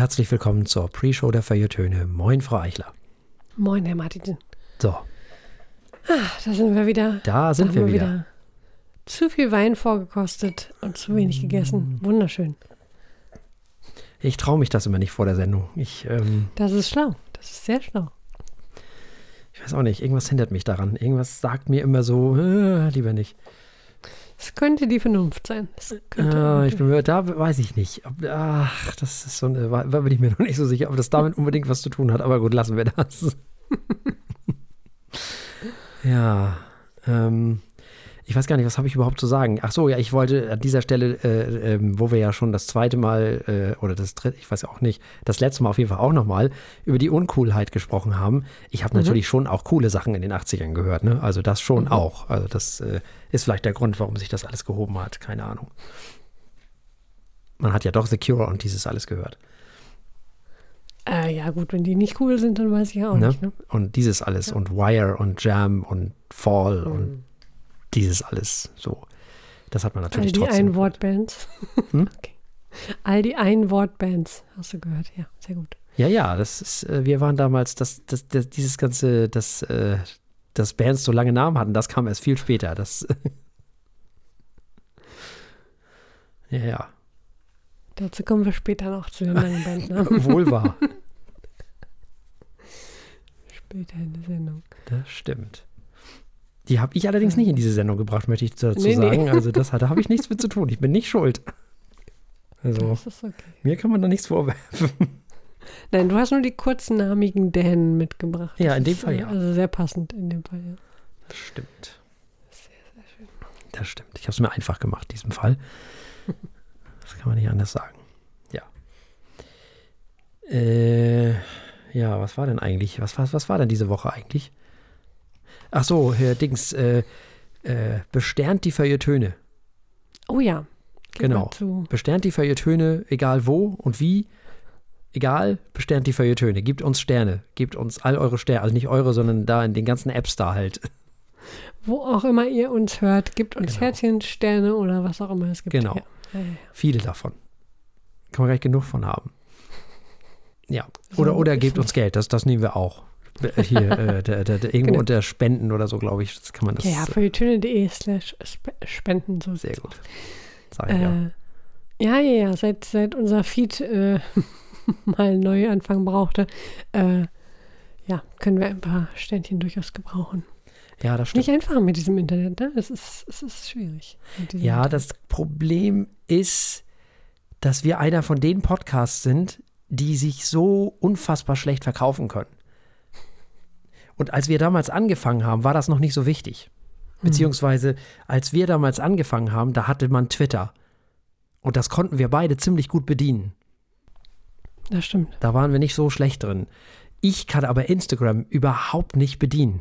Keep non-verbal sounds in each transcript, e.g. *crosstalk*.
herzlich willkommen zur Pre-Show der Feuilletöne. Moin, Frau Eichler. Moin, Herr Martin. So, Ah, da sind wir wieder. da sind haben wir wieder. Zu viel Wein vorgekostet und zu wenig gegessen. Wunderschön. Ich traue mich das immer nicht vor der Sendung. Ich, ähm, Das ist schlau. Das ist sehr schlau. ich weiß auch nicht, irgendwas hindert mich daran. Irgendwas sagt mir immer so, äh, lieber nicht. Es könnte die Vernunft sein. Äh, ich bin mir, da weiß ich nicht. Ob, ach, das ist so eine, da bin ich mir *laughs* noch nicht so sicher, ob das damit unbedingt was zu tun hat. Aber gut, lassen wir das. *laughs* ja, ähm, ich weiß gar nicht, was habe ich überhaupt zu sagen? Ach so, ja, ich wollte an dieser Stelle, äh, ähm, wo wir ja schon das zweite Mal äh, oder das dritte, ich weiß auch nicht, das letzte Mal auf jeden Fall auch nochmal über die Uncoolheit gesprochen haben. Ich habe natürlich schon auch coole Sachen in den 80ern gehört, ne? Also das schon auch. Also das äh, ist vielleicht der Grund, warum sich das alles gehoben hat. Keine Ahnung. Man hat ja doch The Cure und dieses alles gehört. Äh, ja, gut, wenn die nicht cool sind, dann weiß ich ja auch Ne? nicht. Ne? Und dieses alles und Wire und Jam und Fall und dieses alles so. Das hat man All natürlich die trotzdem. Einwortbands. Hm? *laughs* okay. All die Einwortbands, hast du gehört. Ja, sehr gut. Ja, ja, das ist, äh, wir waren damals, das, das, das, dieses ganze, das, äh, dass Bands so lange Namen hatten, das kam erst viel später. Das, *laughs* ja, ja, Dazu kommen wir später noch zu den langen Bandnamen. *laughs* wohl wahr. später in der Sendung. Das stimmt. Die habe ich allerdings nicht in diese Sendung gebracht, möchte ich dazu Nee, nee. sagen. Also das, da habe ich nichts mit zu tun. Ich bin nicht schuld. Also okay. mir kann man da nichts vorwerfen. Nein, du hast nur die kurznamigen Dänen mitgebracht. Ja, in dem Fall ja. Also sehr passend in dem Fall, ja. Das stimmt. Das stimmt. Ich habe es mir einfach gemacht, in diesem Fall. Das kann man nicht anders sagen. Ja. Äh, ja, was war denn eigentlich? Was, was, was war denn diese Woche eigentlich? Ach so, Herr Dings, äh, äh, besternt die Feuilletöne. Oh ja. Genau. Besternt die Feuilletöne, egal wo und wie. Egal, besternt die Feuilletöne. Gebt uns Sterne. Gebt uns all eure Sterne. Also nicht eure, sondern da in den ganzen Apps da halt. *laughs* Wo auch immer ihr uns hört, gebt uns Genau. Herzchen, Sterne oder was auch immer es gibt. Genau. Ja. Ja, ja, ja. Viele davon. Kann man gar nicht genug von haben. Ja. Oder, So oder gebt uns Geld, das, das nehmen wir auch. Äh, Hier, äh, der, der, der, irgendwo Genau. unter Spenden oder so, glaube ich. Das kann man das. Ja, ja, feuilletöne.de slash sp- spenden. So sehr gut. Sag ich ja. Äh, ja, ja, ja, seit, seit unser Feed äh, *laughs* mal einen Neuanfang brauchte, äh, ja, können wir ein paar Ständchen durchaus gebrauchen. Ja, das stimmt. Nicht einfach mit diesem Internet, ne? Es ist, es ist schwierig. Ja, Internet. das Problem ist, dass wir einer von den Podcasts sind, die sich so unfassbar schlecht verkaufen können. Und als wir damals angefangen haben, war das noch nicht so wichtig. Beziehungsweise, als wir damals angefangen haben, da hatte man Twitter. Und das konnten wir beide ziemlich gut bedienen. Das stimmt. Da waren wir nicht so schlecht drin. Ich kann aber Instagram überhaupt nicht bedienen.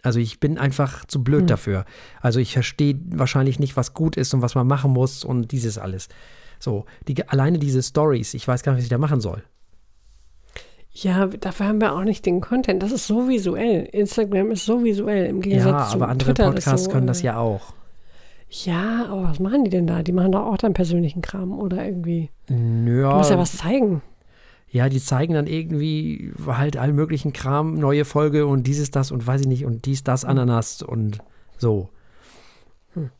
Also ich bin einfach zu blöd Hm. dafür. Also ich verstehe wahrscheinlich nicht, was gut ist und was man machen muss und dieses alles. So, die, alleine diese Stories, ich weiß gar nicht, was ich da machen soll. Ja, dafür haben wir auch nicht den Content. Das ist so visuell. Instagram ist so visuell im Gegensatz Ja, zu aber andere Twitter Podcasts so, können das äh, ja auch. Ja, aber was machen die denn da? Die machen doch auch dann persönlichen Kram oder irgendwie. Du Ja, musst ja was zeigen. ja, die zeigen dann irgendwie halt allen möglichen Kram, neue Folge und dieses, das und weiß ich nicht und dies, das, Ananas und so. Hm.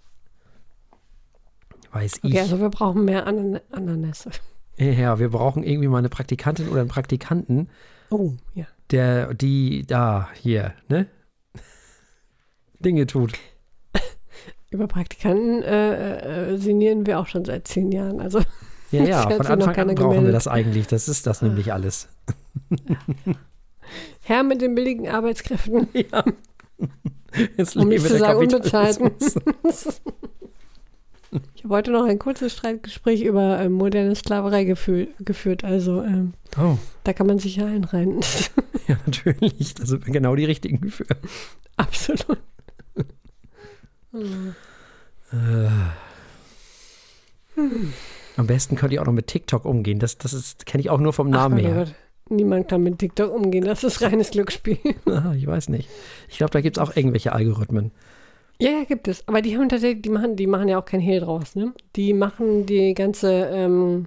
Weiß Okay, ich. also wir brauchen mehr Anan Ananas. Ja, wir brauchen irgendwie mal eine Praktikantin oder einen Praktikanten, Oh, ja. der die da hier, ne? Dinge tut. Über Praktikanten äh, äh, sinnieren wir auch schon seit zehn Jahren. Also Ja, ja, *laughs* von Anfang an brauchen wir gemeldet. das eigentlich. Das ist das nämlich alles. *laughs* Herr mit den billigen Arbeitskräften, Ja. *laughs* Jetzt um nicht zu sagen unbezahlten. Ich habe heute noch ein kurzes Streitgespräch über äh, moderne Sklaverei gefü geführt. Also ähm, Oh, da kann man sich ja einreihen. *laughs* ja, natürlich. Da sind wir genau die richtigen für. Absolut. Äh. Am besten könnt ihr auch noch mit TikTok umgehen. Das, das kenne ich auch nur vom Ach Namen Gott, oh her. Gott. Niemand kann mit TikTok umgehen. Das ist reines Glücksspiel. Ah, *laughs* ich weiß nicht. Ich glaube, da gibt es auch irgendwelche Algorithmen. Ja, ja, gibt es. Aber die haben tatsächlich, die machen, die machen ja auch kein Hehl draus, ne? Die machen die ganze, ähm,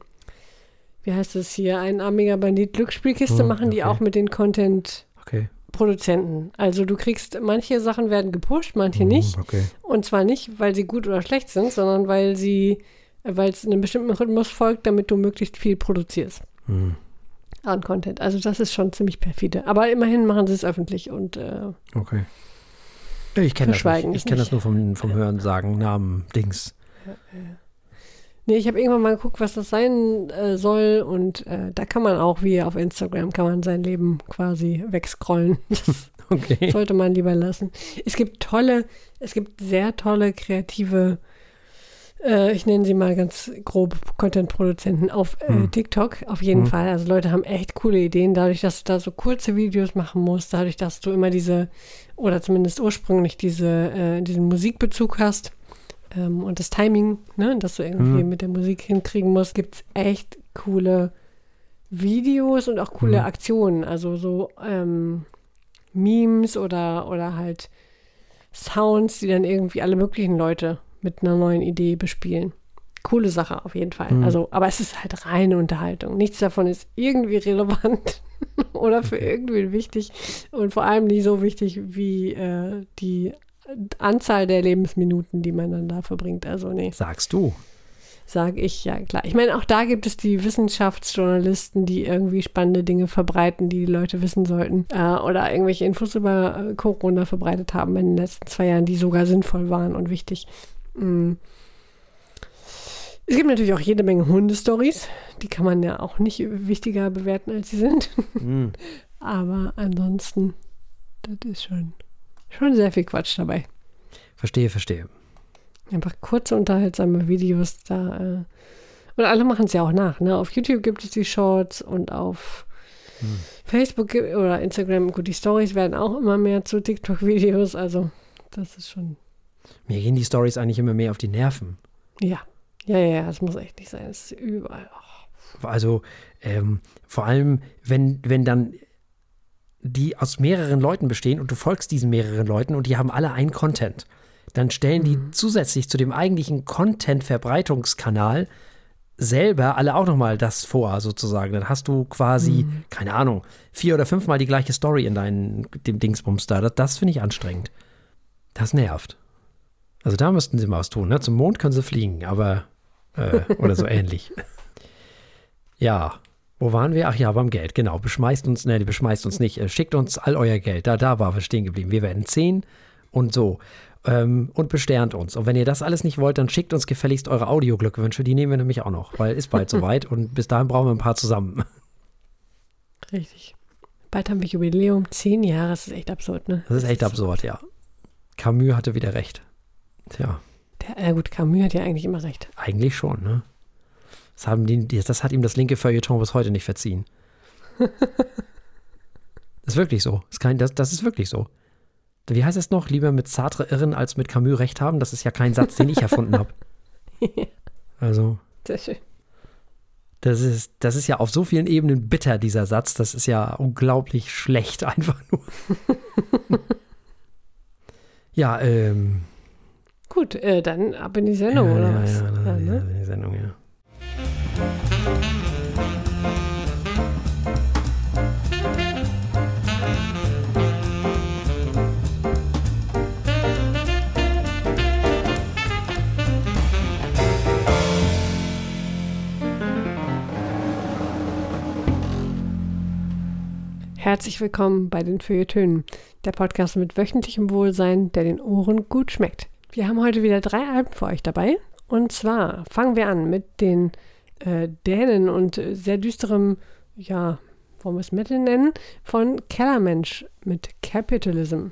wie heißt es hier, einarmiger Bandit Glücksspielkiste Hm, machen die okay. auch mit den Content Okay. Produzenten. Also du kriegst, manche Sachen werden gepusht, manche Mhm, nicht. Okay. Und zwar nicht, weil sie gut oder schlecht sind, sondern weil sie, weil es einem bestimmten Rhythmus folgt, damit du möglichst viel produzierst Mhm. an Content. Also das ist schon ziemlich perfide. Aber immerhin machen sie es öffentlich und äh, Okay. Ich kenne das nicht. ist Ich kenne das nur vom, vom Hören, Sagen, Namen, Dings. nee, ich habe irgendwann mal geguckt, was das sein äh, soll und äh, da kann man auch, wie auf Instagram, kann man sein Leben quasi wegscrollen. *laughs* Das Okay. sollte man lieber lassen. Es gibt tolle, es gibt sehr tolle kreative, äh, ich nenne sie mal ganz grob Content-Produzenten auf äh, Hm. TikTok, auf jeden Hm. Fall. Also Leute haben echt coole Ideen, dadurch, dass du da so kurze Videos machen musst, dadurch, dass du immer diese, oder zumindest ursprünglich diese, äh, diesen Musikbezug hast ähm, und das Timing, ne, dass du irgendwie Hm. mit der Musik hinkriegen musst, gibt es echt coole Videos und auch coole Hm. Aktionen. Also so ähm, Memes oder, oder halt Sounds, die dann irgendwie alle möglichen Leute mit einer neuen Idee bespielen. Coole Sache auf jeden Fall. Mhm. Also, aber es ist halt reine Unterhaltung. Nichts davon ist irgendwie relevant *laughs* oder für irgendwen wichtig und vor allem nicht so wichtig wie äh, die Anzahl der Lebensminuten, die man dann da verbringt. Also, nee Sagst du. sage ich ja klar. Ich meine, auch da gibt es die Wissenschaftsjournalisten, die irgendwie spannende Dinge verbreiten, die die Leute wissen sollten. Äh, oder irgendwelche Infos über äh, Corona verbreitet haben in den letzten zwei Jahren, die sogar sinnvoll waren und wichtig. Mm. Es gibt natürlich auch jede Menge Hundestories. Die kann man ja auch nicht wichtiger bewerten, als sie sind. Mhm. *laughs* Aber ansonsten, das ist schon, schon sehr viel Quatsch dabei. Verstehe, verstehe. Einfach kurze, unterhaltsame Videos da. Äh. Und alle machen es ja auch nach. Ne? Auf YouTube gibt es die Shorts und auf Hm. Facebook gibt- oder Instagram, gut, die Stories werden auch immer mehr zu TikTok-Videos. Also, das ist schon, Mir gehen die Stories eigentlich immer mehr auf die Nerven. ja. Ja, ja, ja, das muss echt nicht sein. Das ist überall. Oh. Also ähm, vor allem, wenn, wenn dann die aus mehreren Leuten bestehen und du folgst diesen mehreren Leuten und die haben alle einen Content, dann stellen die zusätzlich zu dem eigentlichen Content-Verbreitungskanal selber alle auch nochmal das vor, sozusagen. Dann hast du quasi, keine Ahnung, vier oder fünfmal die gleiche Story in deinem dem Dingsbums da. Das, das finde ich anstrengend. Das nervt. Also da müssten sie mal was tun. Ne? Zum Mond können sie fliegen, aber äh, oder so *laughs* ähnlich. Ja, wo waren wir? Ach ja, beim Geld, genau. Beschmeißt uns, ne, beschmeißt uns nicht. Äh, Schickt uns all euer Geld. Da, da waren wir stehen geblieben. Wir werden zehn und so. Ähm, und besternt uns. Und wenn ihr das alles nicht wollt, dann schickt uns gefälligst eure Audioglückwünsche. Die nehmen wir nämlich auch noch, weil ist bald *laughs* soweit und bis dahin brauchen wir ein paar zusammen. Richtig. Bald haben wir Jubiläum. Zehn Jahre, das ist echt absurd, ne? Das ist echt absurd, ja. Camus hatte wieder recht. Tja, Der, äh, gut, Camus hat ja eigentlich immer recht. eigentlich schon, ne? Das, haben die, das hat ihm das linke Feuilleton bis heute nicht verziehen. *laughs* ist wirklich so. Ist kein, das, das ist wirklich so. Wie heißt es noch? Lieber mit Sartre irren als mit Camus recht haben? Das ist ja kein Satz, den ich erfunden habe. *laughs* Also, Sehr schön. das ist, das ist ja auf so vielen Ebenen bitter, dieser Satz. Das ist ja unglaublich schlecht, *laughs* einfach nur. ja, ähm. Gut, äh, dann ab in die Sendung, ja, oder ja, was? Ja, Ja, ne? ja, die Sendung, ja. Herzlich willkommen bei den Feuilletönen, der Podcast mit wöchentlichem Wohlsein, der den Ohren gut schmeckt. Wir haben heute wieder drei Alben für euch dabei. Und zwar fangen wir an mit den äh, Dänen und äh, sehr düsterem, ja, wollen wir es Metal nennen, von Kellermensch mit Capitalism.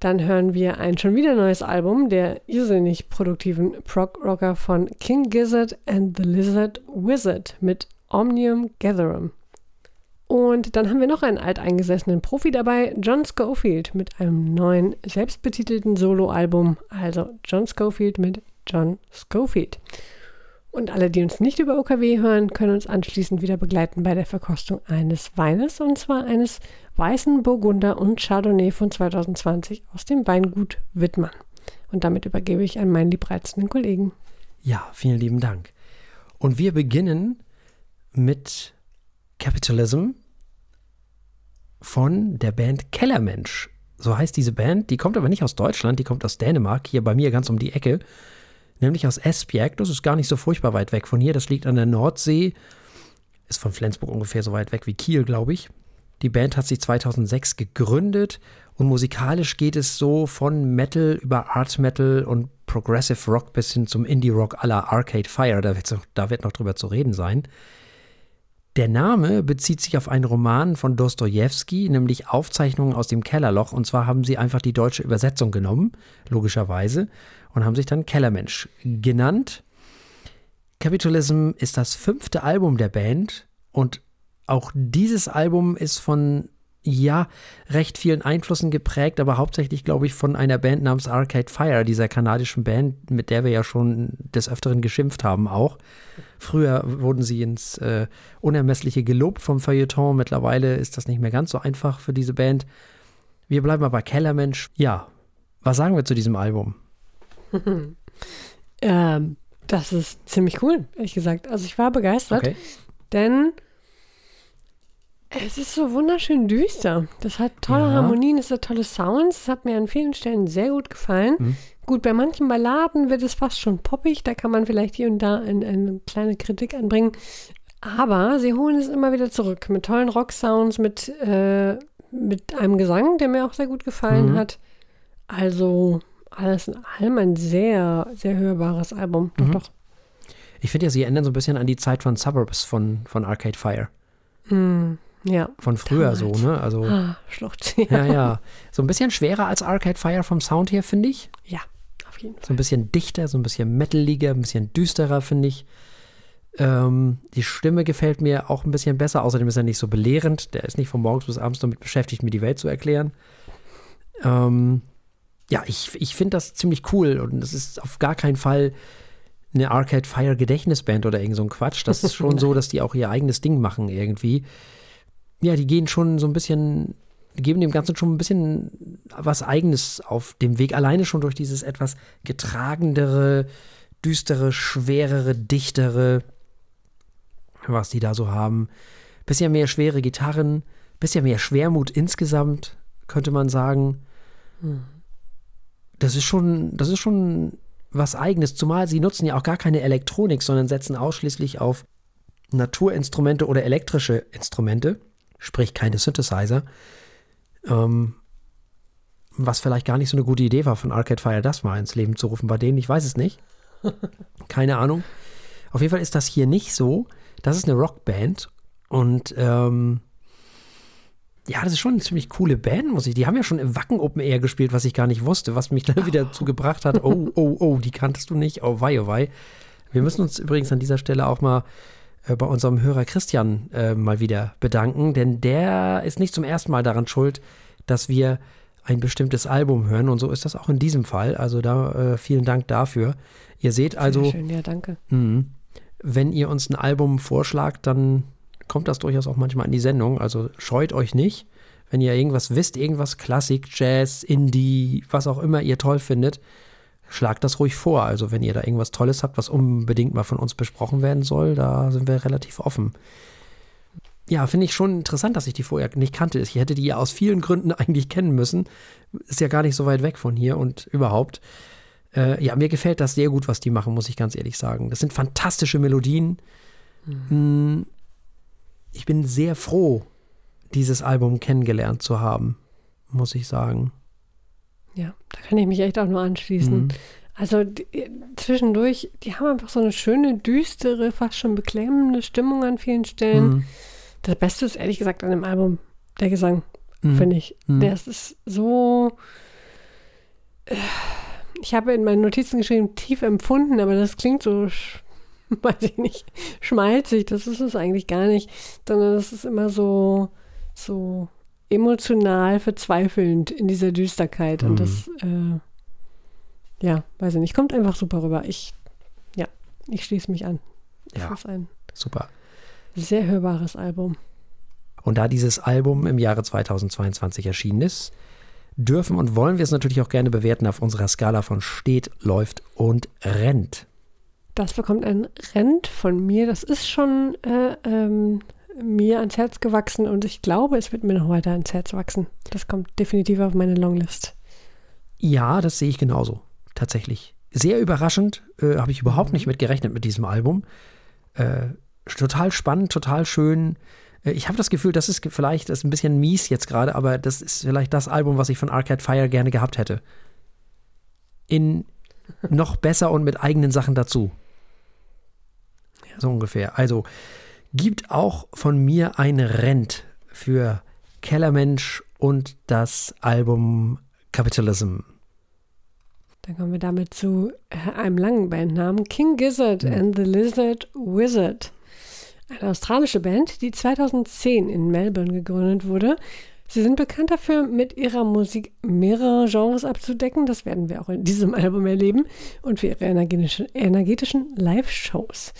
Dann hören wir ein schon wieder neues Album der irrsinnig produktiven Prog-Rocker von King Gizzard and the Lizard Wizard mit Omnium Gatherum. Und dann haben wir noch einen alteingesessenen Profi dabei, John Schofield, mit einem neuen, selbstbetitelten Soloalbum. Also John Schofield mit John Schofield. Und alle, die uns nicht über OKW hören, können uns anschließend wieder begleiten bei der Verkostung eines Weines, und zwar eines weißen Burgunder und Chardonnay von 2020 aus dem Weingut Wittmann. Und damit übergebe ich an meinen liebreizenden Kollegen. Ja, vielen lieben Dank. Und wir beginnen mit Capitalism von der Band Kellermensch. So heißt diese Band. Die kommt aber nicht aus Deutschland, die kommt aus Dänemark, hier bei mir ganz um die Ecke. Nämlich aus Esbjerg. Das ist gar nicht so furchtbar weit weg von hier. Das liegt an der Nordsee. Ist von Flensburg ungefähr so weit weg wie Kiel, glaube ich. Die Band hat sich 2006 gegründet und musikalisch geht es so von Metal über Art Metal und Progressive Rock bis hin zum Indie Rock aller Arcade Fire. Da wird, da wird noch drüber zu reden sein. Der Name bezieht sich auf einen Roman von Dostoevsky, nämlich Aufzeichnungen aus dem Kellerloch. Und zwar haben sie einfach die deutsche Übersetzung genommen, logischerweise, und haben sich dann Kellermensch genannt. Capitalism ist das fünfte Album der Band und auch dieses Album ist von ja, recht vielen Einflüssen geprägt, aber hauptsächlich, glaube ich, von einer Band namens Arcade Fire, dieser kanadischen Band, mit der wir ja schon des Öfteren geschimpft haben auch. Früher wurden sie ins äh, Unermessliche gelobt vom Feuilleton, mittlerweile ist das nicht mehr ganz so einfach für diese Band. Wir bleiben aber Kellermensch. Ja, was sagen wir zu diesem Album? *laughs* ähm, das ist ziemlich cool, ehrlich gesagt. Also ich war begeistert, okay. denn es ist so wunderschön düster. Das hat tolle ja. Harmonien, es hat tolle Sounds. Es hat mir an vielen Stellen sehr gut gefallen. Mhm. Gut, bei manchen Balladen wird es fast schon poppig. Da kann man vielleicht hier und da eine, eine kleine Kritik anbringen. Aber sie holen es immer wieder zurück mit tollen Rock-Sounds, mit, äh, mit einem Gesang, der mir auch sehr gut gefallen mhm. hat. Also alles in allem ein sehr, sehr hörbares Album. Doch, mhm. doch. Ich finde ja, sie ändern so ein bisschen an die Zeit von Suburbs von, von Arcade Fire. Mhm. Ja. Von früher Damals. so, ne? Also, ah, Schlucht. *laughs* Ja. ja, ja. So ein bisschen schwerer als Arcade Fire vom Sound her, finde ich. Ja, auf jeden Fall. So ein bisschen dichter, so ein bisschen metaliger, ein bisschen düsterer, finde ich. Ähm, die Stimme gefällt mir auch ein bisschen besser. Außerdem ist er nicht so belehrend. Der ist nicht von morgens bis abends damit beschäftigt, mir die Welt zu erklären. Ähm, ja, ich, ich finde das ziemlich cool und es ist auf gar keinen Fall eine Arcade Fire Gedächtnisband oder irgend so ein Quatsch. Das ist schon *laughs* so, dass die auch ihr eigenes Ding machen irgendwie ja, die gehen schon so ein bisschen, geben dem Ganzen schon ein bisschen was Eigenes auf dem Weg, alleine schon durch dieses etwas getragendere, düstere, schwerere, dichtere, was die da so haben. Bisschen mehr schwere Gitarren, bisschen mehr Schwermut insgesamt, könnte man sagen. Hm. Das ist schon, das ist schon was Eigenes, zumal sie nutzen ja auch gar keine Elektronik, sondern setzen ausschließlich auf Naturinstrumente oder elektrische Instrumente sprich keine Synthesizer. Ähm, was vielleicht gar nicht so eine gute Idee war von Arcade Fire, das mal ins Leben zu rufen bei denen, ich weiß es nicht. *laughs* Keine Ahnung. Auf jeden Fall ist das hier nicht so. Das ist eine Rockband und ähm, ja, das ist schon eine ziemlich coole Band, muss ich. Die haben ja schon im Wacken Open Air gespielt, was ich gar nicht wusste, was mich dann wieder *laughs* dazu gebracht hat. Oh, oh, oh, die kanntest du nicht. Oh, wei, oh, wei. Wir müssen uns übrigens an dieser Stelle auch mal äh, bei unserem Hörer Christian äh, mal wieder bedanken, denn der ist nicht zum ersten Mal daran schuld, dass wir ein bestimmtes Album hören und so ist das auch in diesem Fall. Also da äh, vielen Dank dafür. Ihr seht also, Sehr schön, ja, danke. Mh, wenn ihr uns ein Album vorschlagt, dann kommt das durchaus auch manchmal in die Sendung. Also scheut euch nicht. Wenn ihr irgendwas wisst, irgendwas Klassik, Jazz, Indie, was auch immer ihr toll findet, schlagt das ruhig vor. Also wenn ihr da irgendwas Tolles habt, was unbedingt mal von uns besprochen werden soll, da sind wir relativ offen. Ja, finde ich schon interessant, dass ich die vorher nicht kannte. Ich hätte die ja aus vielen Gründen *laughs* eigentlich kennen müssen. Ist ja gar nicht so weit weg von hier und überhaupt. Äh, ja, mir gefällt das sehr gut, was die machen, muss ich ganz ehrlich sagen. Das sind fantastische Melodien. Mhm. Ich bin sehr froh, dieses Album kennengelernt zu haben, muss ich sagen. Ja, da kann ich mich echt auch nur anschließen. Mhm. Also die, zwischendurch, die haben einfach so eine schöne, düstere, fast schon beklemmende Stimmung an vielen Stellen. Mhm. Das Beste ist ehrlich gesagt an dem Album der Gesang, mhm. finde ich. Mhm. Der ist so. Äh, ich habe in meinen Notizen geschrieben, tief empfunden, aber das klingt so, *laughs* weiß ich nicht, schmalzig. Das ist es eigentlich gar nicht, sondern das ist immer so, so emotional verzweifelnd in dieser Düsterkeit. Mhm. Und das, äh, ja, weiß ich nicht, kommt einfach super rüber. Ich, ja, ich schließe mich an. Das ja, ein super. Sehr hörbares Album. Und da dieses Album im Jahre 2022 erschienen ist, dürfen und wollen wir es natürlich auch gerne bewerten auf unserer Skala von steht, läuft und rennt. Das bekommt ein Rent von mir. Das ist schon äh, ähm, mir ans Herz gewachsen und ich glaube, es wird mir noch weiter ans Herz wachsen. Das kommt definitiv auf meine Longlist. Ja, das sehe ich genauso. Tatsächlich. Sehr überraschend. Äh, Habe ich überhaupt nicht mit gerechnet mit diesem Album. Äh, total spannend, total schön. Äh, ich habe das Gefühl, das ist vielleicht das ist ein bisschen mies jetzt gerade, aber das ist vielleicht das Album, was ich von Arcade Fire gerne gehabt hätte. In *laughs* noch besser und mit eigenen Sachen dazu. So ungefähr. Also gibt auch von mir ein Rent für Kellermensch und das Album Capitalism. Dann kommen wir damit zu einem langen Bandnamen, King Gizzard Ja. and the Lizard Wizard. Eine australische Band, die 2010 in Melbourne gegründet wurde. Sie sind bekannt dafür, mit ihrer Musik mehrere Genres abzudecken. Das werden wir auch in diesem *laughs* Album erleben. Und für ihre energetischen, energetischen Live-Shows.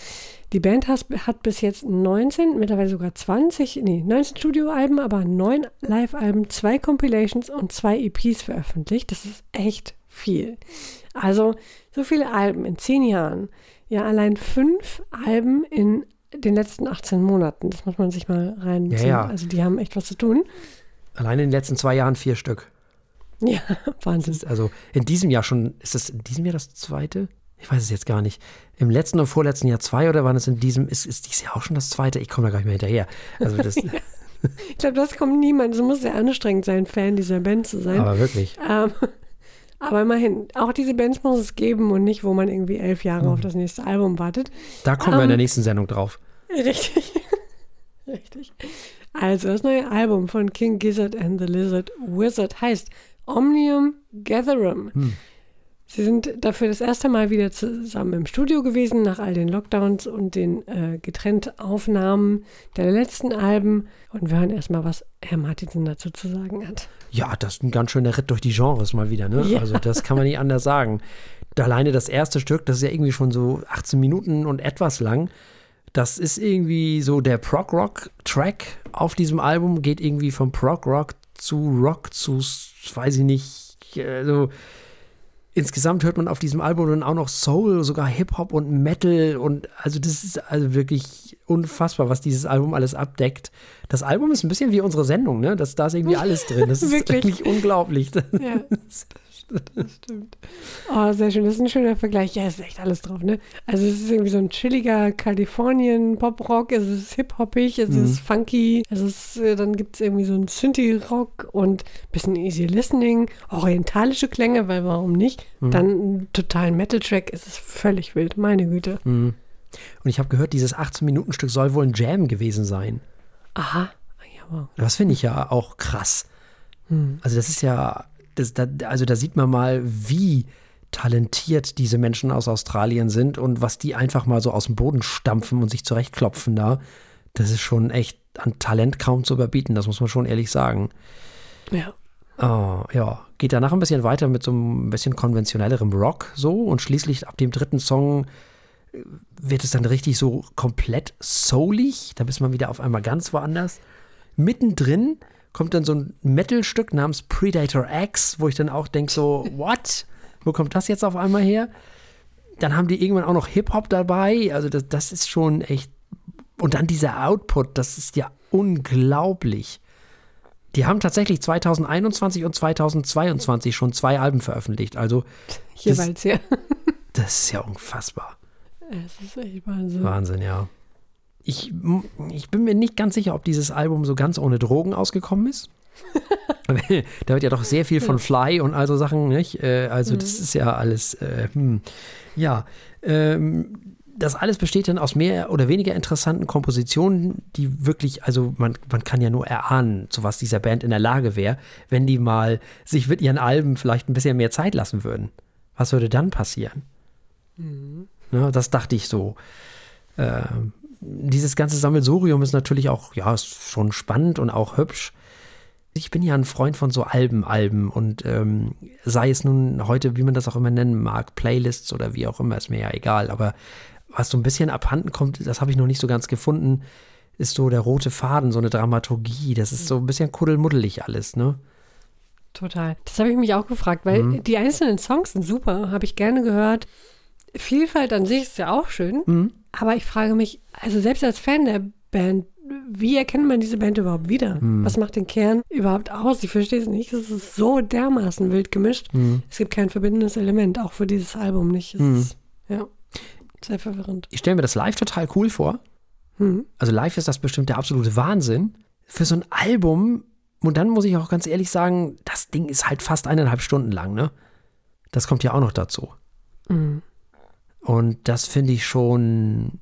Die Band has, hat bis jetzt 19, mittlerweile sogar 20, nee, 19 Studioalben, aber 9 Live-Alben, 2 Compilations und 2 EPs veröffentlicht. Das ist echt viel. Also so viele Alben in 10 Jahren. Ja, allein 5 Alben in den letzten 18 Monaten. Das muss man sich mal reinziehen. Ja, ja. Also die haben echt was zu tun. Allein in den letzten zwei Jahren vier Stück. Ja, *laughs* Wahnsinn. Also in diesem Jahr schon, ist das in diesem Jahr das zweite? Ich weiß es jetzt gar nicht. Im letzten und vorletzten Jahr zwei oder waren es in diesem, ist, ist dieses Jahr auch schon das zweite? Ich komme da gar nicht mehr hinterher. Also das, *laughs* Ich glaube, das kommt niemand. Es muss sehr anstrengend sein, Fan dieser Band zu sein. aber wirklich. Ähm, aber immerhin, auch diese Bands muss es geben und nicht, wo man irgendwie elf Jahre Mhm. auf das nächste Album wartet. Da kommen wir in der Ähm, nächsten Sendung drauf. Richtig. *laughs* Richtig. Also, das neue Album von King Gizzard and the Lizard Wizard heißt Omnium Gatherum. Hm. Sie sind dafür das erste Mal wieder zusammen im Studio gewesen, nach all den Lockdowns und den äh, getrennten Aufnahmen der letzten Alben. Und wir hören erstmal, was Herr Martinsen dazu zu sagen hat. Ja, das ist ein ganz schöner Ritt durch die Genres mal wieder, ne? Ja. Also das kann man nicht anders sagen. Alleine das erste Stück, das ist ja irgendwie schon so 18 Minuten und etwas lang. Das ist irgendwie so der Prog-Rock-Track auf diesem Album, geht irgendwie vom Prog-Rock zu Rock zu, weiß ich nicht, also insgesamt hört man auf diesem Album dann auch noch Soul, sogar Hip-Hop und Metal und also das ist also wirklich unfassbar, was dieses Album alles abdeckt. Das Album ist ein bisschen wie unsere Sendung, ne? Das, da ist irgendwie *laughs* alles drin. Das ist Wirklich. unglaublich. Ja, *laughs* *laughs* das stimmt. Oh, sehr schön. Das ist ein schöner Vergleich. Ja, es ist echt alles drauf, ne? Also es ist irgendwie so ein chilliger Kalifornien-Pop-Rock, es ist hip-hoppig, es Mhm. ist funky, es ist, äh, dann gibt es irgendwie so einen Synthie-Rock und ein bisschen easy listening, orientalische Klänge, weil warum nicht? Mhm. Dann einen totalen Metal-Track, es ist völlig wild, meine Güte. Mhm. Und ich habe gehört, dieses 18-Minuten-Stück soll wohl ein Jam gewesen sein. Aha. Ja, wow. Das finde ich ja auch krass. Hm. Also das ist ja, das, da, also da sieht man mal, wie talentiert diese Menschen aus Australien sind und was die einfach mal so aus dem Boden stampfen und sich zurechtklopfen da. Das ist schon echt an Talent kaum zu überbieten, das muss man schon ehrlich sagen. Ja. Oh, ja, geht danach ein bisschen weiter mit so ein bisschen konventionellerem Rock so und schließlich ab dem dritten Song äh, wird es dann richtig so komplett soulig. Da bist man wieder auf einmal ganz woanders. Mittendrin kommt dann so ein Metal-Stück namens Predator X, wo ich dann auch denke so, *laughs* what? Wo kommt das jetzt auf einmal her? Dann haben die irgendwann auch noch Hip-Hop dabei. Also das, das ist schon echt. Und dann dieser Output, das ist ja unglaublich. Die haben tatsächlich 2021 und 2022 schon zwei Alben veröffentlicht. Also Jeweils, ja. *laughs* das ist ja unfassbar. Es ist echt Wahnsinn. Wahnsinn, ja. Ich, ich bin mir nicht ganz sicher, ob dieses Album so ganz ohne Drogen ausgekommen ist. *laughs* da wird ja doch sehr viel von Fly und also Sachen, nicht? Äh, also das ist ja alles, äh, hm. ja. Ähm, das alles besteht dann aus mehr oder weniger interessanten Kompositionen, die wirklich, also man, man kann ja nur erahnen, zu was dieser Band in der Lage wäre, wenn die mal sich mit ihren Alben vielleicht ein bisschen mehr Zeit lassen würden. Was würde dann passieren? Ne, das dachte ich so. Ähm, dieses ganze Sammelsurium ist natürlich auch, ja, ist schon spannend und auch hübsch. Ich bin ja ein Freund von so Alben, Alben und ähm, sei es nun heute, wie man das auch immer nennen mag, Playlists oder wie auch immer, ist mir ja egal. Aber was so ein bisschen abhanden kommt, das habe ich noch nicht so ganz gefunden, ist so der rote Faden, so eine Dramaturgie. Das ist so ein bisschen kuddelmuddelig alles, ne? Total. Das habe ich mich auch gefragt, weil Mhm. die einzelnen Songs sind super, habe ich gerne gehört. Vielfalt an sich ist ja auch schön, Mhm. aber ich frage mich, also selbst als Fan der Band, wie erkennt man diese Band überhaupt wieder? Mhm. Was macht den Kern überhaupt aus? Ich verstehe es nicht. Es ist so dermaßen wild gemischt. Mhm. Es gibt kein verbindendes Element, auch für dieses Album nicht. Es Mhm. ist, ja, sehr verwirrend. Ich stelle mir das live total cool vor. Mhm. Also live ist das bestimmt der absolute Wahnsinn. Für so ein Album, und dann muss ich auch ganz ehrlich sagen, das Ding ist halt fast eineinhalb Stunden lang, ne? Das kommt ja auch noch dazu. Mhm. Und das finde ich schon,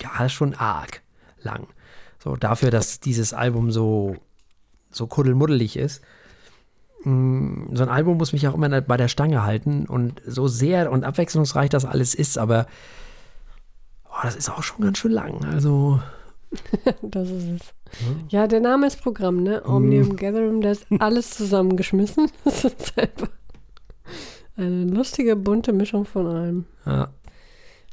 ja, schon arg lang. So, dafür, dass dieses Album so, so kuddelmuddelig ist. Mm, So ein Album muss mich auch immer bei der Stange halten und so sehr und abwechslungsreich das alles ist, aber oh, das ist auch schon ganz schön lang. Also, *laughs* Das ist es. Ja, der Name ist Programm, ne? Omnium Gathering, da ist alles zusammengeschmissen. *laughs* Das ist einfach eine lustige, bunte Mischung von allem. ja,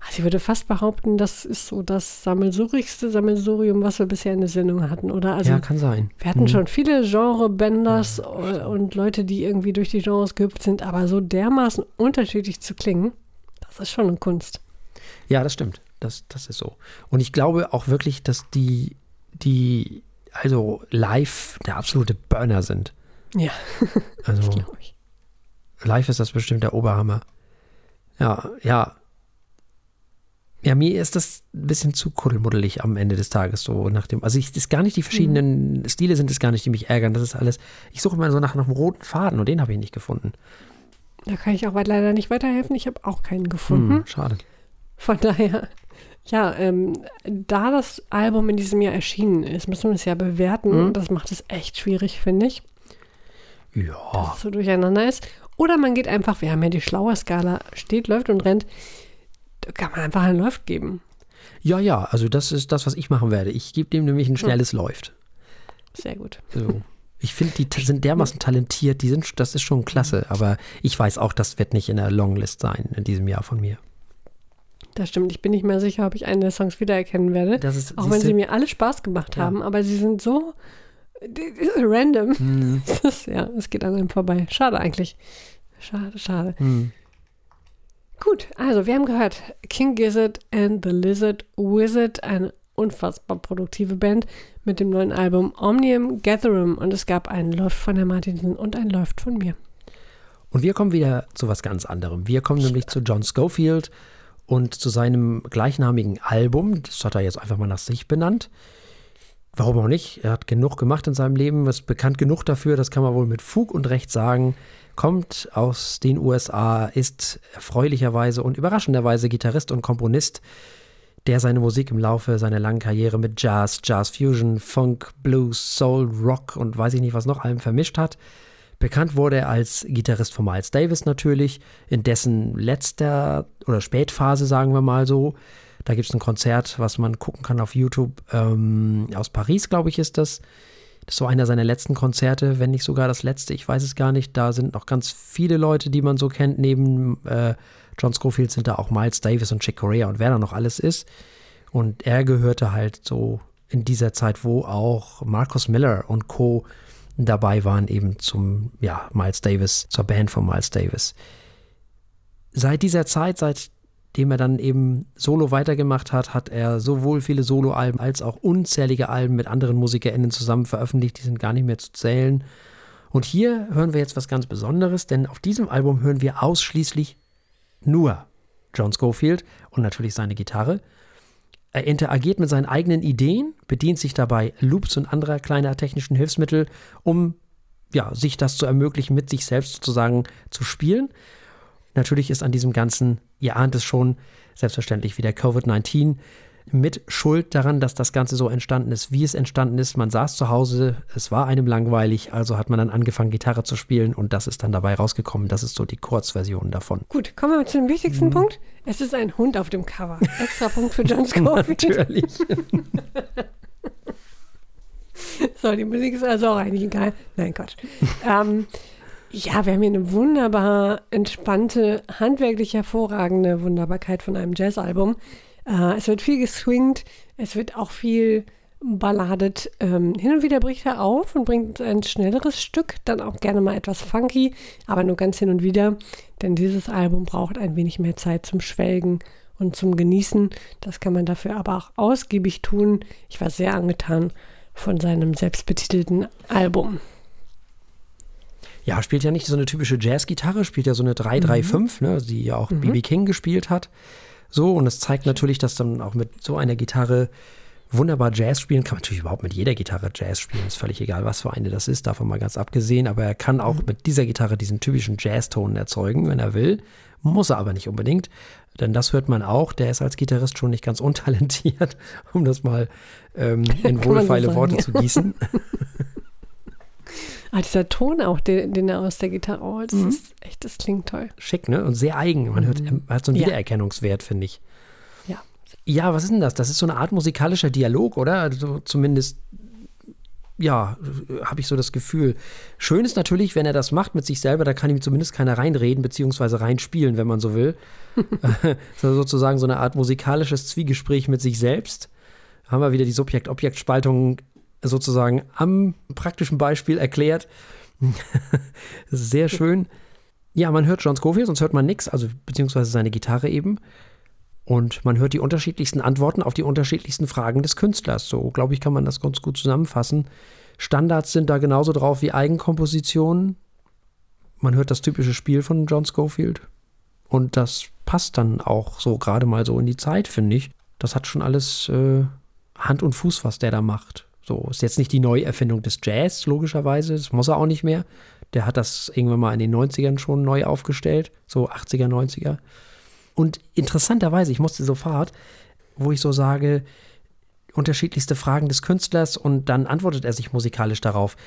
Also ich würde fast behaupten, das ist so das sammelsurigste Sammelsurium, was wir bisher in der Sendung hatten, oder? Also ja kann sein. wir hatten Mhm. schon viele Genre-Benders äh, und Leute, die irgendwie durch die Genres gehüpft sind, aber so dermaßen unterschiedlich zu klingen, das ist schon eine Kunst. Ja, das stimmt. Das, das ist so. Und ich glaube auch wirklich, dass die, die, also live der absolute Burner sind. Ja, *laughs* Also glaube ich. live ist das bestimmt der Oberhammer. Ja, ja. Ja, mir ist das ein bisschen zu kuddelmuddelig am Ende des Tages so nach dem. Also ich ist gar nicht die verschiedenen Stile sind es gar nicht, die mich ärgern. Das ist alles. Ich suche immer so nach, nach einem roten Faden und den habe ich nicht gefunden. Da kann ich auch leider nicht weiterhelfen. Ich habe auch keinen gefunden. Hm, schade. Von daher, ja, ähm, da das Album in diesem Jahr erschienen ist, müssen wir es ja bewerten. Mhm. Das macht es echt schwierig, finde ich, Ja. dass es so durcheinander ist. Oder man geht einfach, wir haben ja die schlaue Skala, steht, läuft und rennt. Kann man einfach einen Läuft geben. Ja, ja, also das ist das, was ich machen werde. Ich gebe dem nämlich ein schnelles Läuft. Sehr gut. Also, ich finde, die sind dermaßen talentiert, die sind, das ist schon klasse, aber ich weiß auch, das wird nicht in der Longlist sein in diesem Jahr von mir. Das stimmt. Ich bin nicht mehr sicher, ob ich einen der Songs wiedererkennen werde. Ist, Auch wenn sie mir alle Spaß gemacht Ja. haben, aber sie sind so random. Hm, *laughs* Das ist, ja, es geht an einem vorbei. Schade eigentlich. Schade, schade. hm. Gut, also wir haben gehört, King Gizzard and the Lizard Wizard, eine unfassbar produktive Band mit dem neuen Album Omnium Gatherum und es gab einen Läuft von der Martinsen und ein Läuft von mir. Und wir kommen wieder zu was ganz anderem. Wir kommen nämlich zu John Schofield und zu seinem gleichnamigen Album. Das hat er jetzt einfach mal nach sich benannt. Warum auch nicht? Er hat genug gemacht in seinem Leben, ist bekannt genug dafür, das kann man wohl mit Fug und Recht sagen. Kommt aus den USA, ist erfreulicherweise und überraschenderweise Gitarrist und Komponist, der seine Musik im Laufe seiner langen Karriere mit Jazz, Jazz Fusion, Funk, Blues, Soul, Rock und weiß ich nicht was noch allem vermischt hat. Bekannt wurde er als Gitarrist von Miles Davis natürlich, in dessen letzter oder Spätphase, sagen wir mal so. Da gibt es ein Konzert, was man gucken kann auf YouTube. Ähm, aus Paris, glaube ich, ist das. Das ist so einer seiner letzten Konzerte, wenn nicht sogar das letzte, ich weiß es gar nicht. Da sind noch ganz viele Leute, die man so kennt. Neben äh, John Scofield sind da auch Miles Davis und Chick Corea und wer da noch alles ist. Und er gehörte halt so in dieser Zeit, wo auch Marcus Miller und Co. dabei waren, eben zum, ja, Miles Davis, zur Band von Miles Davis. Seit dieser Zeit, seitdem er dann eben Solo weitergemacht hat, hat er sowohl viele Soloalben als auch unzählige Alben mit anderen MusikerInnen zusammen veröffentlicht, die sind gar nicht mehr zu zählen. Und hier hören wir jetzt was ganz Besonderes, denn auf diesem Album hören wir ausschließlich nur John Schofield und natürlich seine Gitarre. Er interagiert mit seinen eigenen Ideen, bedient sich dabei Loops und anderer kleiner technischen Hilfsmittel, um ja, sich das zu ermöglichen, mit sich selbst sozusagen zu spielen. Natürlich ist an diesem Ganzen, ihr ahnt es schon, selbstverständlich wieder Covid-19 mit Schuld daran, dass das Ganze so entstanden ist, wie es entstanden ist. Man saß zu Hause, es war einem langweilig, also hat man dann angefangen, Gitarre zu spielen und das ist dann dabei rausgekommen. Das ist so die Kurzversion davon. Gut, kommen wir zu dem wichtigsten Mhm. Punkt. Es ist ein Hund auf dem Cover. Extra Punkt für John *laughs* Scofield. Natürlich. *laughs* So, die Musik ist also auch eigentlich egal. Nein, Quatsch. ähm, ja, wir haben hier eine wunderbar entspannte, handwerklich hervorragende Wunderbarkeit von einem Jazzalbum. Äh, es wird viel geswingt, es wird auch viel balladet. Ähm, hin und wieder bricht er auf und bringt ein schnelleres Stück, dann auch gerne mal etwas funky, aber nur ganz hin und wieder. denn dieses Album braucht ein wenig mehr Zeit zum Schwelgen und zum Genießen. Das kann man dafür aber auch ausgiebig tun. Ich war sehr angetan von seinem selbstbetitelten Album. Ja, spielt ja nicht so eine typische Jazzgitarre, spielt ja so eine 335, mhm. ne, die ja auch BB mhm. King gespielt hat. So, und es zeigt natürlich, dass dann auch mit so einer Gitarre wunderbar Jazz spielen. Kann man natürlich überhaupt mit jeder Gitarre Jazz spielen. Ist völlig egal, was für eine das ist, davon mal ganz abgesehen. Aber er kann auch mhm. mit dieser Gitarre diesen typischen Jazzton erzeugen, wenn er will. Muss er aber nicht unbedingt. Denn das hört man auch. Der ist als Gitarrist schon nicht ganz *laughs* untalentiert, um das mal ähm, *laughs* in wohlfeile so Worte zu gießen. *laughs* Ah, dieser Ton auch, den, den er aus der Gitarre, oh, das mhm. ist echt, das klingt toll. Schick, ne? Und sehr eigen. Man hört, mhm. hat so einen ja. Wiedererkennungswert, finde ich. Ja. Ja, was ist denn das? Das ist so eine Art musikalischer Dialog, oder? Also zumindest, ja, habe ich so das Gefühl. Schön ist natürlich, wenn er das macht mit sich selber, da kann ihm zumindest keiner reinreden, beziehungsweise reinspielen, wenn man so will. *laughs* *laughs* so sozusagen so eine Art musikalisches Zwiegespräch mit sich selbst. Haben wir wieder die Subjekt-Objekt-Spaltung sozusagen am praktischen Beispiel erklärt. *laughs* Sehr schön. Ja, man hört John Scofield, sonst hört man nichts, also beziehungsweise seine Gitarre eben. Und man hört die unterschiedlichsten Antworten auf die unterschiedlichsten Fragen des Künstlers. So, glaube ich, kann man das ganz gut zusammenfassen. Standards sind da genauso drauf wie Eigenkompositionen. Man hört das typische Spiel von John Scofield. Und das passt dann auch so gerade mal so in die Zeit, finde ich. Das hat schon alles äh, Hand und Fuß, was der da macht. So, ist jetzt nicht die Neuerfindung des Jazz, logischerweise. Das muss er auch nicht mehr. Der hat das irgendwann mal in den 90ern schon neu aufgestellt, so 80er, 90er. Und interessanterweise, ich musste sofort, wo ich so sage, unterschiedlichste Fragen des Künstlers und dann antwortet er sich musikalisch darauf.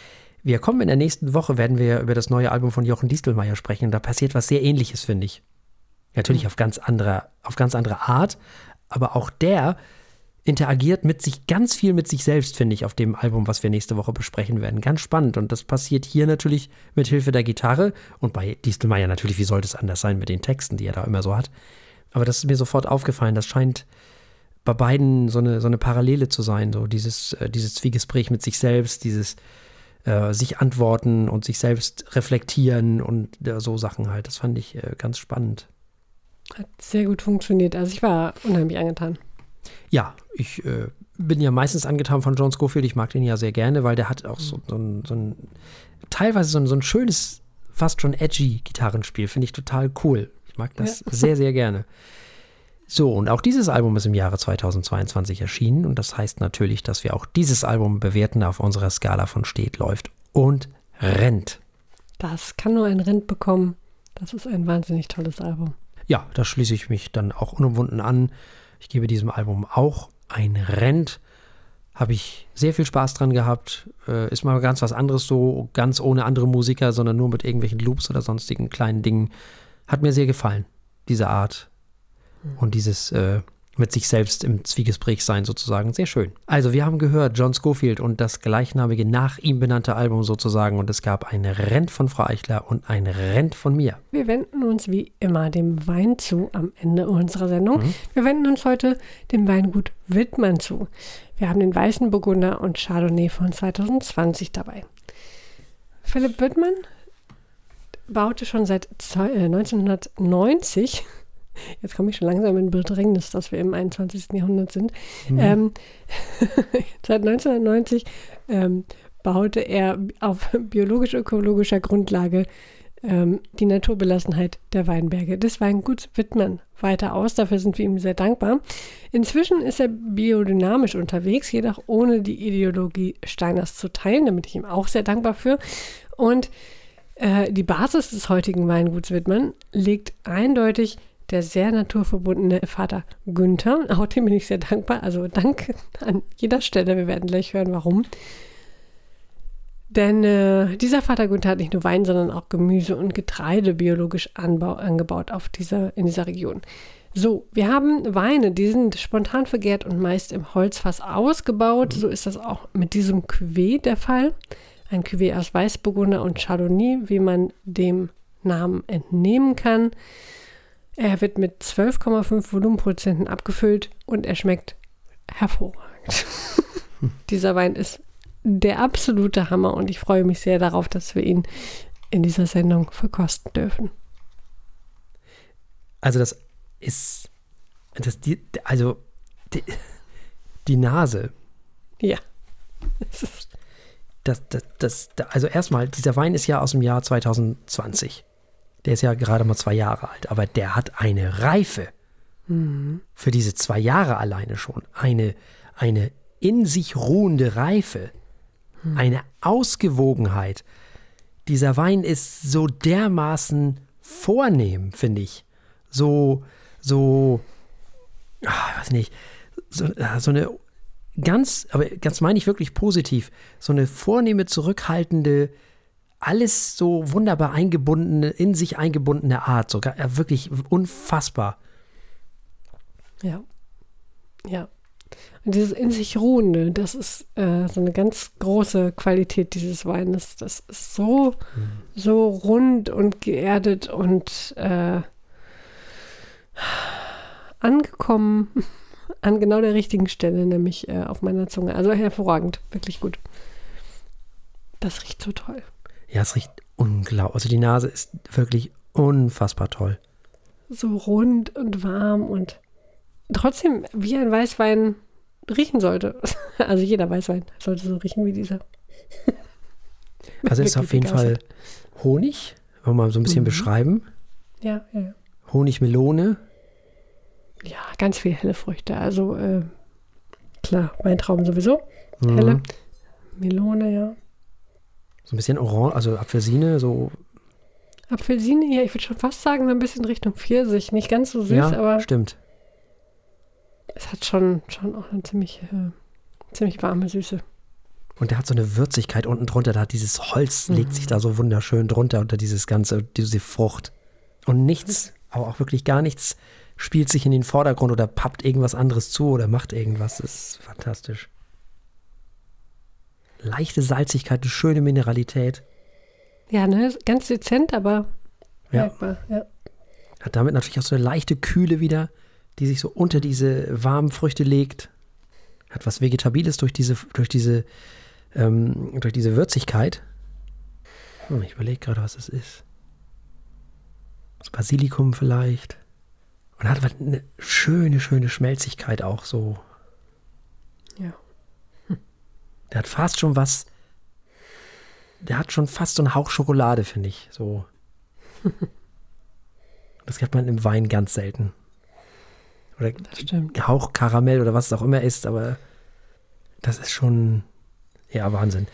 Wir kommen in der nächsten Woche, werden wir über das neue Album von Jochen Distelmeier sprechen. Da passiert was sehr ähnliches, finde ich. Natürlich auf ganz andere, auf ganz andere Art, aber auch der interagiert mit sich ganz viel mit sich selbst, finde ich, auf dem Album, was wir nächste Woche besprechen werden. Ganz spannend. Und das passiert hier natürlich mit Hilfe der Gitarre und bei Distelmeier natürlich, wie sollte es anders sein mit den Texten, die er da immer so hat. Aber das ist mir sofort aufgefallen. Das scheint bei beiden so eine, so eine Parallele zu sein. So dieses, äh, dieses Zwiegespräch mit sich selbst, dieses äh, sich antworten und sich selbst reflektieren und äh, so Sachen halt. Das fand ich äh, ganz spannend. Hat sehr gut funktioniert. Also ich war unheimlich angetan. Ja, ich äh, bin ja meistens angetan von John Scofield. Ich mag den ja sehr gerne, weil der hat auch so, so, ein, so ein, teilweise so ein, so ein schönes, fast schon edgy Gitarrenspiel. Finde ich total cool. Ich mag das ja. sehr, sehr gerne. So, und auch dieses Album ist im Jahre 2022 erschienen und das heißt natürlich, dass wir auch dieses Album bewerten auf unserer Skala von steht, läuft und rennt. Das kann nur ein Rent bekommen. Das ist ein wahnsinnig tolles Album. Ja, da schließe ich mich dann auch unumwunden an. Ich gebe diesem Album auch ein Rent. Habe ich sehr viel Spaß dran gehabt. Äh, ist mal ganz was anderes so, ganz ohne andere Musiker, sondern nur mit irgendwelchen Loops oder sonstigen kleinen Dingen. Hat mir sehr gefallen, diese Art. Und dieses äh, mit sich selbst im Zwiegespräch sein sozusagen. Sehr schön. Also wir haben gehört John Schofield und das gleichnamige nach ihm benannte Album sozusagen und es gab ein Rent von Frau Eichler und ein Rent von mir. Wir wenden uns wie immer dem Wein zu am Ende unserer Sendung. Mhm. Wir wenden uns heute dem Weingut Wittmann zu. Wir haben den Weißen Burgunder und Chardonnay von 2020 dabei. Philipp Wittmann baute schon seit 1990 Jetzt komme ich schon langsam in Bedrängnis, dass wir im 21. Jahrhundert sind. Mhm. Ähm, *laughs* seit 1990 ähm, baute er auf biologisch-ökologischer Grundlage ähm, die Naturbelassenheit der Weinberge des Weinguts Wittmann weiter aus. Dafür sind wir ihm sehr dankbar. Inzwischen ist er biodynamisch unterwegs, jedoch ohne die Ideologie Steiners zu teilen. Da bin ich ihm auch sehr dankbar für. Und äh, die Basis des heutigen Weinguts Wittmann liegt eindeutig der sehr naturverbundene Vater Günther. Auch dem bin ich sehr dankbar. Also Dank an jeder Stelle. Wir werden gleich hören, warum. Denn äh, dieser Vater Günther hat nicht nur Wein, sondern auch Gemüse und Getreide biologisch anbau, angebaut auf dieser, in dieser Region. So, wir haben Weine, die sind spontan vergärt und meist im Holzfass ausgebaut. So ist das auch mit diesem Cuvée der Fall. Ein Cuvée aus Weißburgunder und Chardonnay, wie man dem Namen entnehmen kann. Er wird mit 12,5 Volumenprozenten abgefüllt und er schmeckt hervorragend. *laughs* Dieser Wein ist der absolute Hammer und ich freue mich sehr darauf, dass wir ihn in dieser Sendung verkosten dürfen. Also das ist, das, die, also die, die Nase, Ja. das, das, das, also erstmal, dieser Wein ist ja aus dem Jahr 2020. Der ist ja gerade mal zwei Jahre alt, aber der hat eine Reife für diese zwei Jahre alleine schon. Eine, eine in sich ruhende Reife, eine Ausgewogenheit. Dieser Wein ist so dermaßen vornehm, finde ich. So, so, ich weiß nicht, so, ah, so eine ganz, aber ganz meine ich wirklich positiv, so eine vornehme, zurückhaltende, alles so wunderbar eingebundene, in sich eingebundene Art, sogar ja, wirklich unfassbar. Ja. Ja. Und dieses in sich Ruhende, das ist äh, so eine ganz große Qualität dieses Weines. Das ist so, so rund und geerdet und äh, angekommen *laughs* an genau der richtigen Stelle, nämlich äh, auf meiner Zunge. Also hervorragend, wirklich gut. Das riecht so toll. Ja, es riecht unglaublich. Also die Nase ist wirklich unfassbar toll. So rund und warm und trotzdem wie ein Weißwein riechen sollte. *laughs* Also jeder Weißwein sollte so riechen wie dieser. *laughs* Also es ist auf jeden Fall. Honig, wollen wir mal so ein bisschen Mhm. beschreiben. Ja, ja, ja. Honigmelone, Ja, ganz viele helle Früchte. Also äh, klar, Weintrauben sowieso. mhm. Helle. Melone, ja. So ein bisschen Orange, also Apfelsine, so, Apfelsine, ja, ich würde schon fast sagen, so ein bisschen Richtung Pfirsich. Nicht ganz so süß, ja, aber stimmt. es hat schon, schon auch eine ziemlich, äh, ziemlich warme Süße. Und der hat so eine Würzigkeit unten drunter, da hat dieses Holz, Mhm. legt sich da so wunderschön drunter unter dieses ganze, diese Frucht. Und nichts, aber auch wirklich gar nichts spielt sich in den Vordergrund oder pappt irgendwas anderes zu oder macht irgendwas. Das ist fantastisch. Leichte Salzigkeit, eine schöne Mineralität. Ja, ne, ganz dezent, aber Ja. merkbar. Ja. Hat damit natürlich auch so eine leichte Kühle wieder, die sich so unter diese warmen Früchte legt. Hat was Vegetabiles durch diese, durch diese, ähm, durch diese Würzigkeit. Hm, ich überlege gerade, was das ist. Das Basilikum vielleicht. Und hat eine schöne, schöne Schmelzigkeit auch so. ja. Der hat fast schon was. Der hat schon fast so einen Hauch Schokolade, finde ich. So. *laughs* Das hat man im Wein ganz selten. Oder. Hauch Karamell oder was es auch immer ist, aber das ist schon ja Wahnsinn.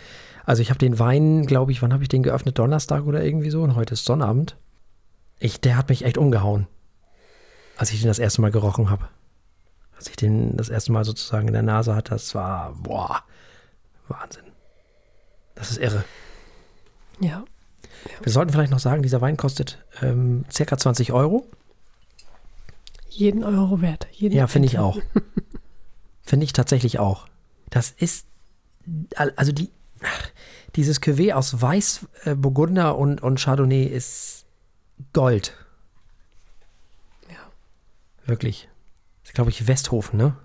Also ich habe den Wein, glaube ich, wann habe ich den geöffnet? Donnerstag oder irgendwie so und heute ist Sonnabend. Ich, der hat mich echt umgehauen, als ich den das erste Mal gerochen habe. Als ich den das erste Mal sozusagen in der Nase hatte, das war boah, Wahnsinn. Das ist irre. Ja. Wir sollten vielleicht noch sagen, dieser Wein kostet ähm, circa 20 Euro. Jeden Euro wert. Jeden Ja, finde ich auch. finde ich tatsächlich auch. Das ist, al- also die, dieses Cuvée aus Weiß, äh, Burgunder und, und Chardonnay ist Gold. Ja. Wirklich. Das ist, glaube ich, Westhofen, ne?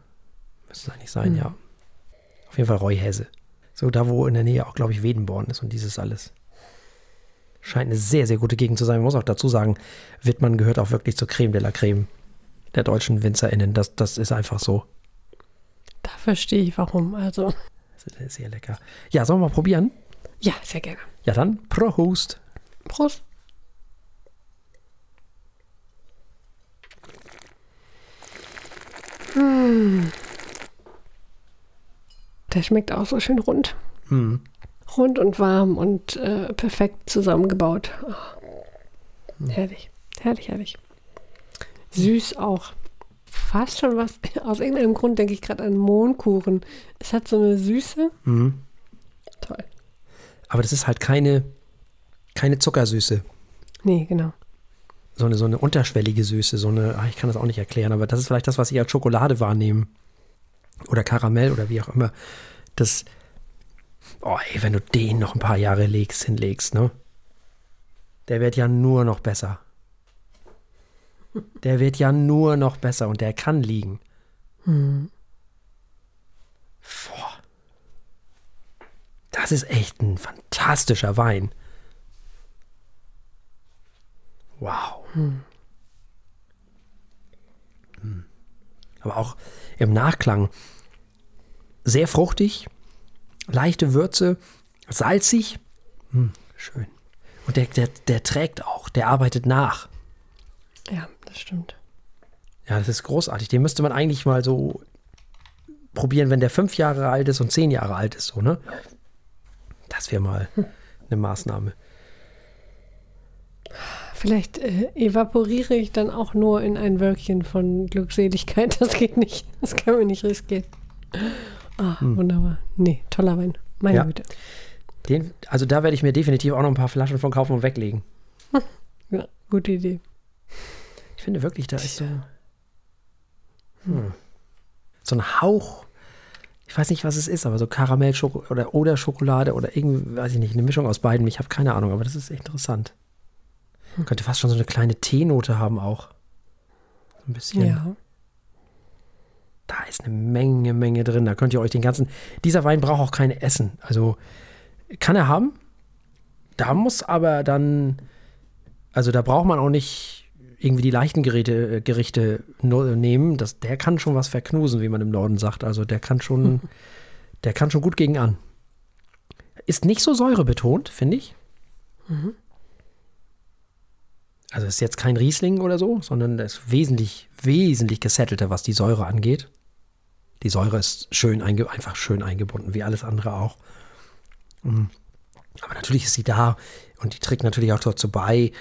Müsste es eigentlich sein, Mhm. ja. Auf jeden Fall Reuhäse. So da, wo in der Nähe auch, glaube ich, Wedenborn ist und dieses alles. Scheint eine sehr, sehr gute Gegend zu sein. Man muss auch dazu sagen, Wittmann gehört auch wirklich zur Creme de la Creme der deutschen WinzerInnen. Das, das ist einfach so. Da verstehe ich warum. Also, Das ist sehr lecker. Ja, sollen wir mal probieren? ja, sehr gerne. Ja, dann Prost. Prost. Hm. Der schmeckt auch so schön rund. Hm. Rund und warm und äh, perfekt zusammengebaut. Oh. Herrlich, herrlich, herrlich. Süß auch. Fast schon was. *laughs* Aus irgendeinem Grund denke ich gerade an Mohnkuchen. Es hat so eine Süße. Mhm. Toll. Aber das ist halt keine, keine Zuckersüße. Nee, genau. So eine, so eine unterschwellige Süße. So eine, ach, ich kann das auch nicht erklären, aber das ist vielleicht das, was ich als Schokolade wahrnehme. Oder Karamell oder wie auch immer. Das, oh ey, wenn du den noch ein paar Jahre legst, hinlegst, ne? Der wird ja nur noch besser. Der wird ja nur noch besser und der kann liegen. Hm. Boah. Das ist echt ein fantastischer Wein. Wow. Aber auch im Nachklang sehr fruchtig, leichte Würze, salzig. Hm, schön. Und der, der, der trägt auch, der arbeitet nach. Ja, das stimmt. Ja, das ist großartig. Den müsste man eigentlich mal so probieren, wenn der fünf Jahre alt ist und zehn Jahre alt ist, so, ne? Das wäre mal *laughs* eine Maßnahme. Vielleicht äh, evaporiere ich dann auch nur in ein Wölkchen von Glückseligkeit. *laughs* Das geht nicht. Das können wir nicht riskieren. Ah, hm. wunderbar. Nee, toller Wein. Meine ja. Güte. Den, also da werde ich mir definitiv auch noch ein paar Flaschen von kaufen und weglegen. *laughs* Ja, gute Idee. Ich finde wirklich, da ist so, hm, so ein Hauch, ich weiß nicht, was es ist, aber so Karamell oder, oder Schokolade oder irgendwie, weiß ich nicht, eine Mischung aus beiden. Ich habe keine Ahnung, aber das ist echt interessant. Hm. Könnte fast schon so eine kleine Teenote haben auch. So ein bisschen. Ja. Da ist eine Menge, Menge drin. Da könnt ihr euch den ganzen. Dieser Wein braucht auch keine Essen. Also kann er haben. Da muss aber dann. Also da braucht man auch nicht irgendwie die leichten Geräte, äh, Gerichte nehmen. Das, der kann schon was verknusen, wie man im Norden sagt. Also der kann schon, *laughs* der kann schon gut gegen an. Ist nicht so säurebetont, finde ich. Mhm. Also ist jetzt kein Riesling oder so, sondern ist wesentlich, wesentlich gesettelter, was die Säure angeht. Die Säure ist schön einfach schön eingebunden, wie alles andere auch. Mhm. Aber natürlich ist sie da und die trägt natürlich auch dazu bei,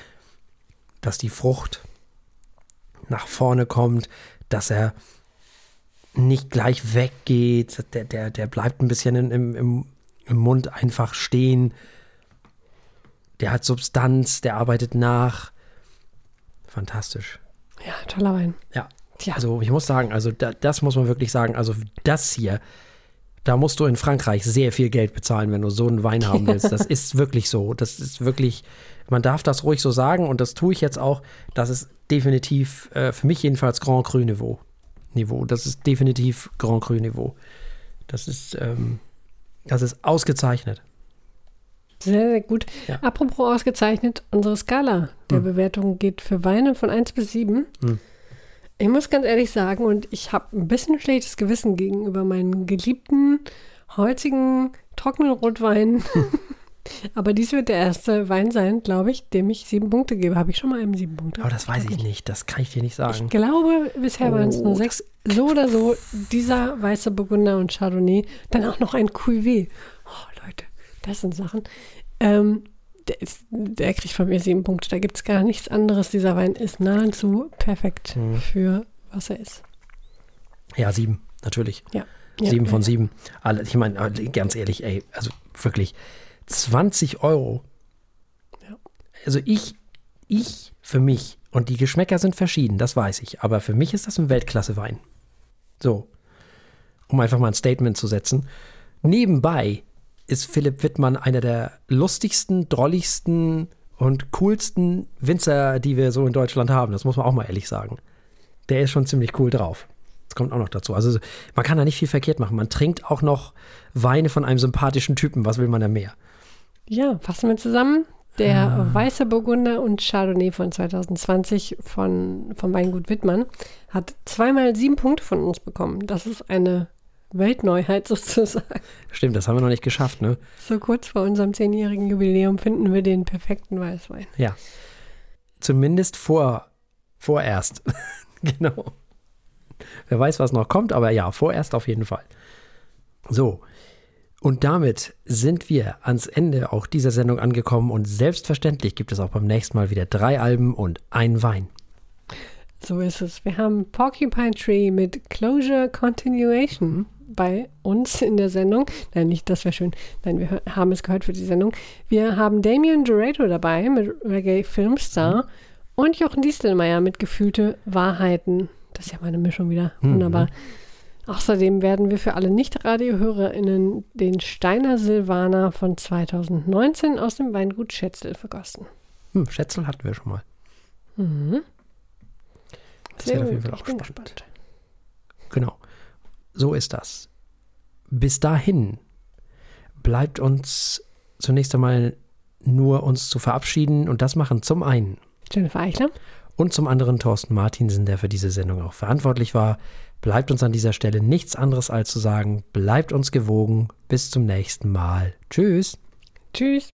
dass die Frucht nach vorne kommt, dass er nicht gleich weggeht, der, der, der bleibt ein bisschen im, im, im Mund einfach stehen. Der hat Substanz, der arbeitet nach. Fantastisch. Ja, toller Wein. Ja. Tja. Also ich muss sagen, also da, das muss man wirklich sagen, also das hier, da musst du in Frankreich sehr viel Geld bezahlen, wenn du so einen Wein haben willst. Das *laughs* ist wirklich so. Das ist wirklich, man darf das ruhig so sagen und das tue ich jetzt auch. Das ist definitiv, äh, für mich jedenfalls Grand Cru Niveau. Niveau. Das ist definitiv Grand Cru Niveau. Das ist, ähm, das ist ausgezeichnet. Sehr, sehr gut. Ja. Apropos ausgezeichnet, unsere Skala der hm. Bewertung geht für Weine von 1 bis 7. Hm. Ich muss ganz ehrlich sagen, und ich habe ein bisschen schlechtes Gewissen gegenüber meinen geliebten, holzigen, trockenen Rotwein. *laughs* Aber dies wird der erste Wein sein, glaube ich, dem ich sieben Punkte gebe. Habe ich schon mal einem sieben Punkte? Aber das weiß ich nicht. Das kann ich dir nicht sagen. Ich glaube, bisher oh. waren es nur sechs. So oder so, *laughs* dieser weiße Burgunder und Chardonnay. Dann auch noch ein Cuvée. Oh, das sind Sachen. Ähm, der, ist, der, kriegt von mir sieben Punkte. Da gibt es gar nichts anderes. Dieser Wein ist nahezu perfekt hm. für was er ist. Ja, sieben, natürlich. Ja. Sieben ja, von ja. sieben. Alle, ich meine, ganz ehrlich, ey, also wirklich 20 Euro. Ja. Also ich, ich für mich, und die Geschmäcker sind verschieden, das weiß ich, aber für mich ist das ein Weltklasse-Wein. So, um einfach mal ein Statement zu setzen. Nebenbei ist Philipp Wittmann einer der lustigsten, drolligsten und coolsten Winzer, die wir so in Deutschland haben. Das muss man auch mal ehrlich sagen. Der ist schon ziemlich cool drauf. Das kommt auch noch dazu. Also man kann da nicht viel verkehrt machen. Man trinkt auch noch Weine von einem sympathischen Typen. Was will man da mehr? Ja, fassen wir zusammen. Der ah. Weiße Burgunder und Chardonnay von 2020 von, vom Weingut Wittmann hat zweimal sieben Punkte von uns bekommen. Das ist eine Weltneuheit *laughs* sozusagen. Stimmt, das haben wir noch nicht geschafft, ne? So kurz vor unserem zehnjährigen Jubiläum finden wir den perfekten Weißwein. Ja. Zumindest vor, vorerst. *laughs* genau. Wer weiß, was noch kommt, aber ja, vorerst auf jeden Fall. So. Und damit sind wir ans Ende auch dieser Sendung angekommen und selbstverständlich gibt es auch beim nächsten Mal wieder drei Alben und ein Wein. So ist es. Wir haben Porcupine Tree mit Closure Continuation bei uns in der Sendung. Nein, nicht, das wäre schön. Nein, wir haben es gehört für die Sendung. Wir haben Damien Dorado dabei mit Reggae Filmstar mhm. und Jochen Diestelmeier mit Gefühlte Wahrheiten. Das ist ja meine Mischung wieder. Mhm. Wunderbar. Außerdem werden wir für alle Nicht-Radio-HörerInnen den Steiner Silvaner von 2019 aus dem Weingut Schätzel vergossen. Hm, Schätzel hatten wir schon mal. Mhm. Das Sehr wird auf jeden Fall auch spannend. Gespannt. Genau. So ist das. Bis dahin bleibt uns zunächst einmal nur uns zu verabschieden und das machen zum einen Jennifer Eichler und zum anderen Thorsten Martinsen, der für diese Sendung auch verantwortlich war. Bleibt uns an dieser Stelle nichts anderes als zu sagen, bleibt uns gewogen. Bis zum nächsten Mal. Tschüss. Tschüss.